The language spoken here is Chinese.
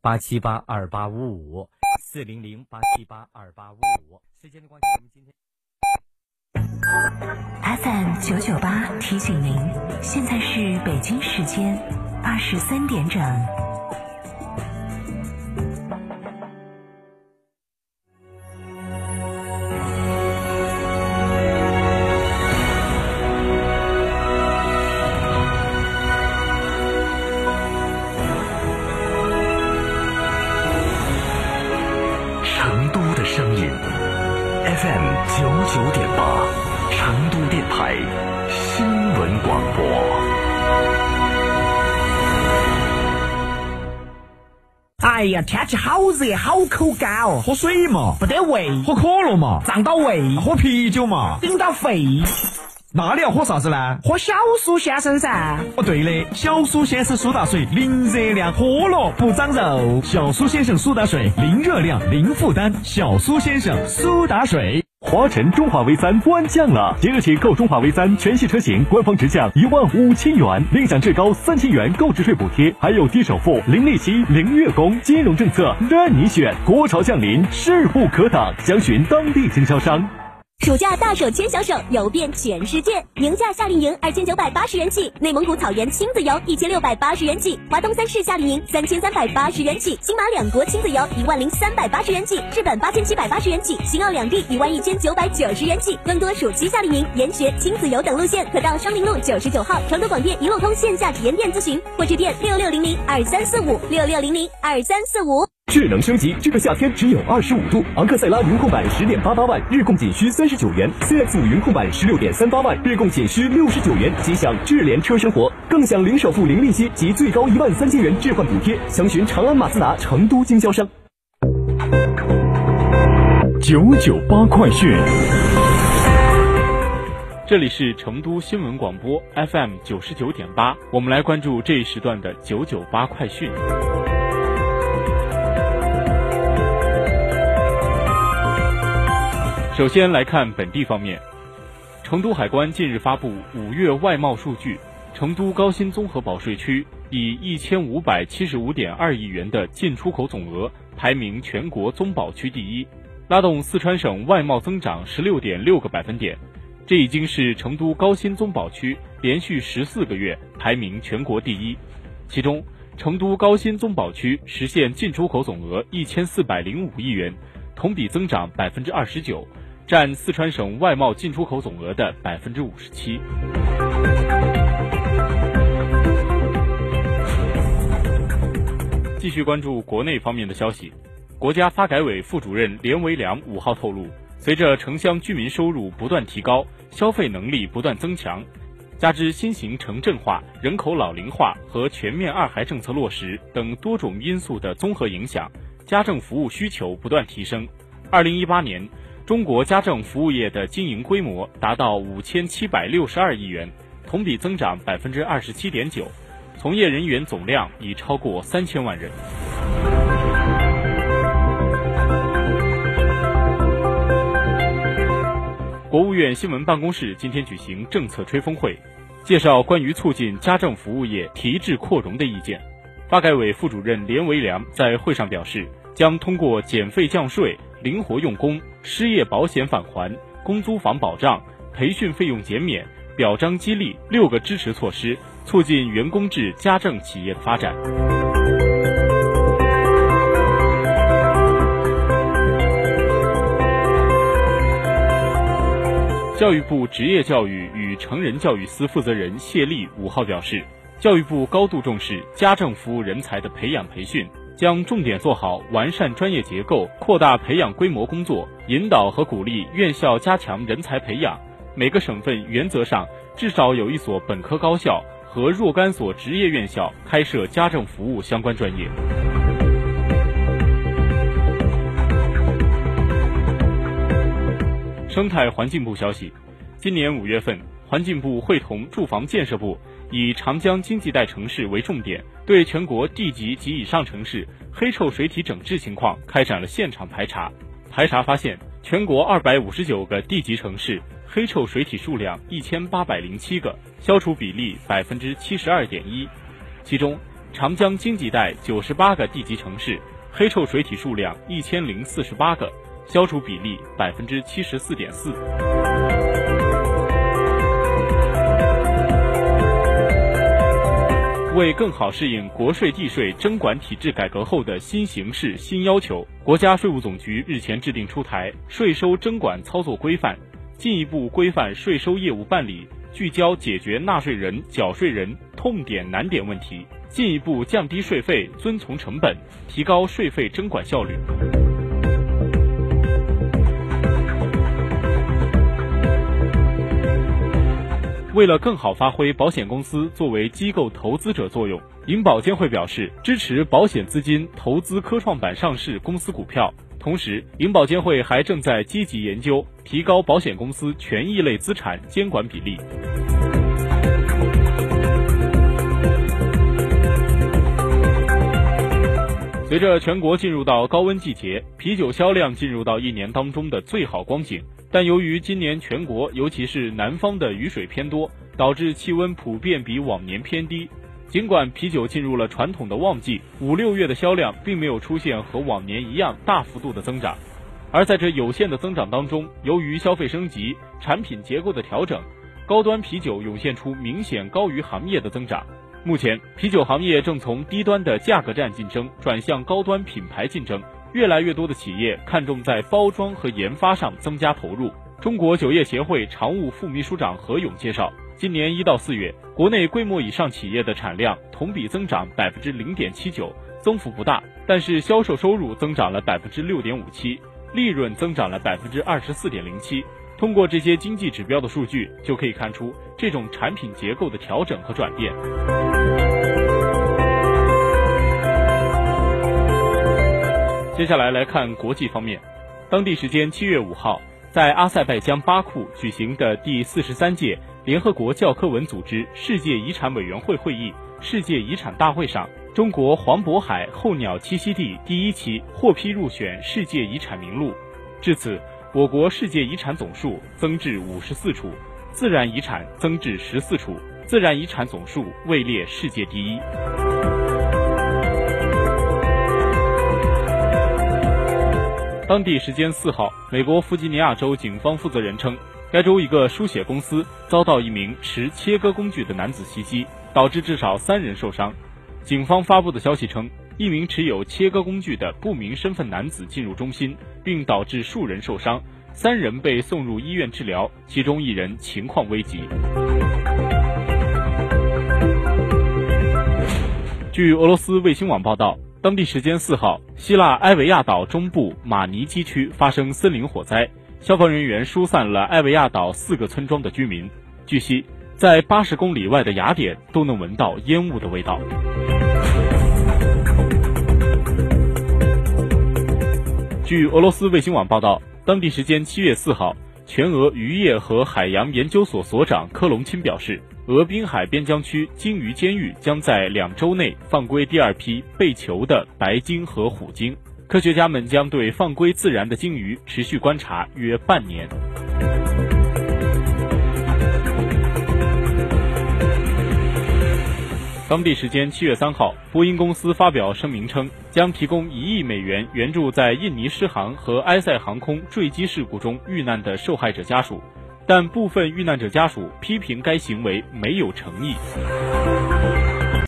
八七八二八五五四零零八七八二八五五。时间的关系，我们今天。FM 九九八提醒您，现在是北京时间二十三点整。声音，FM 九九点八，成都电台新闻广播。哎呀，天气好热，好口干哦，喝水嘛，不得胃，喝可乐嘛，胀到胃，喝啤酒嘛，顶到肺。那你要喝啥子呢？喝小苏先生噻。哦，对的，小苏先生苏打水，零热量，喝了不长肉。小苏先生苏打水，零热量，零负担。小苏先生苏打水。华晨中华 V 三官降了，即日起购中华 V 三全系车型，官方直降一万五千元，另享至高三千元购置税补贴，还有低首付、零利息、零月供，金融政策任你选。国潮降临，势不可挡，详询当地经销商。暑假大手牵小手，游遍全世界，宁夏夏令营二千九百八十元起，内蒙古草原亲子游一千六百八十元起，华东三市夏令营三千三百八十元起，新马两国亲子游一万零三百八十元起，日本八千七百八十元起，新奥两地一万一千九百九十元起。更多暑期夏令营、研学、亲子游等路线，可到双林路九十九号成都广电一路通线下体验店咨询，或致电六六零零二三四五六六零零二三四五。智能升级，这个夏天只有二十五度。昂克赛拉云控版十点八八万，日供仅需三十九元；CX 五云控版十六点三八万，日供仅需六十九元。即享智联车生活，更享零首付、零利息及最高一万三千元置换补贴。详询长安马自达成都经销商。九九八快讯。这里是成都新闻广播 FM 九十九点八，我们来关注这一时段的九九八快讯。首先来看本地方面，成都海关近日发布五月外贸数据，成都高新综合保税区以一千五百七十五点二亿元的进出口总额排名全国综保区第一，拉动四川省外贸增长十六点六个百分点，这已经是成都高新综保区连续十四个月排名全国第一。其中，成都高新综保区实现进出口总额一千四百零五亿元，同比增长百分之二十九。占四川省外贸进出口总额的百分之五十七。继续关注国内方面的消息，国家发改委副主任连维良五号透露，随着城乡居民收入不断提高，消费能力不断增强，加之新型城镇化、人口老龄化和全面二孩政策落实等多种因素的综合影响，家政服务需求不断提升。二零一八年。中国家政服务业的经营规模达到五千七百六十二亿元，同比增长百分之二十七点九，从业人员总量已超过三千万人。国务院新闻办公室今天举行政策吹风会，介绍关于促进家政服务业提质扩容的意见。发改委副主任连维良在会上表示，将通过减费降税、灵活用工、失业保险返还、公租房保障、培训费用减免、表彰激励六个支持措施，促进员工制家政企业的发展。教育部职业教育与成人教育司负责人谢丽五号表示，教育部高度重视家政服务人才的培养培训。将重点做好完善专业结构、扩大培养规模工作，引导和鼓励院校加强人才培养。每个省份原则上至少有一所本科高校和若干所职业院校开设家政服务相关专业。生态环境部消息，今年五月份，环境部会同住房建设部。以长江经济带城市为重点，对全国地级及以上城市黑臭水体整治情况开展了现场排查。排查发现，全国二百五十九个地级城市黑臭水体数量一千八百零七个，消除比例百分之七十二点一。其中，长江经济带九十八个地级城市，黑臭水体数量一千零四十八个，消除比例百分之七十四点四。为更好适应国税地税征管体制改革后的新形势新要求，国家税务总局日前制定出台《税收征管操作规范》，进一步规范税收业务办理，聚焦解决纳税人、缴税人痛点难点问题，进一步降低税费，遵从成本，提高税费征管效率。为了更好发挥保险公司作为机构投资者作用，银保监会表示支持保险资金投资科创板上市公司股票。同时，银保监会还正在积极研究提高保险公司权益类资产监管比例。随着全国进入到高温季节，啤酒销量进入到一年当中的最好光景。但由于今年全国尤其是南方的雨水偏多，导致气温普遍比往年偏低。尽管啤酒进入了传统的旺季，五六月的销量并没有出现和往年一样大幅度的增长。而在这有限的增长当中，由于消费升级、产品结构的调整，高端啤酒涌现出明显高于行业的增长。目前，啤酒行业正从低端的价格战竞争转向高端品牌竞争。越来越多的企业看重在包装和研发上增加投入。中国酒业协会常务副秘书长何勇介绍，今年一到四月，国内规模以上企业的产量同比增长百分之零点七九，增幅不大，但是销售收入增长了百分之六点五七，利润增长了百分之二十四点零七。通过这些经济指标的数据，就可以看出这种产品结构的调整和转变。接下来来看国际方面，当地时间七月五号，在阿塞拜疆巴库举行的第四十三届联合国教科文组织世界遗产委员会会议世界遗产大会上，中国黄渤海候鸟栖息地第一期获批入选世界遗产名录。至此，我国世界遗产总数增至五十四处，自然遗产增至十四处，自然遗产总数位列世界第一。当地时间四号，美国弗吉尼亚州警方负责人称，该州一个书写公司遭到一名持切割工具的男子袭击，导致至少三人受伤。警方发布的消息称，一名持有切割工具的不明身份男子进入中心，并导致数人受伤，三人被送入医院治疗，其中一人情况危急。据俄罗斯卫星网报道。当地时间四号，希腊埃维亚岛中部马尼基区发生森林火灾，消防人员疏散了埃维亚岛四个村庄的居民。据悉，在八十公里外的雅典都能闻到烟雾的味道。据俄罗斯卫星网报道，当地时间七月四号，全俄渔业和海洋研究所所长科隆钦表示。俄滨海边疆区鲸鱼监狱将在两周内放归第二批被囚的白鲸和虎鲸。科学家们将对放归自然的鲸鱼持续观察约半年。当地时间七月三号，波音公司发表声明称，将提供一亿美元援助在印尼失航和埃塞航空坠机事故中遇难的受害者家属。但部分遇难者家属批评该行为没有诚意。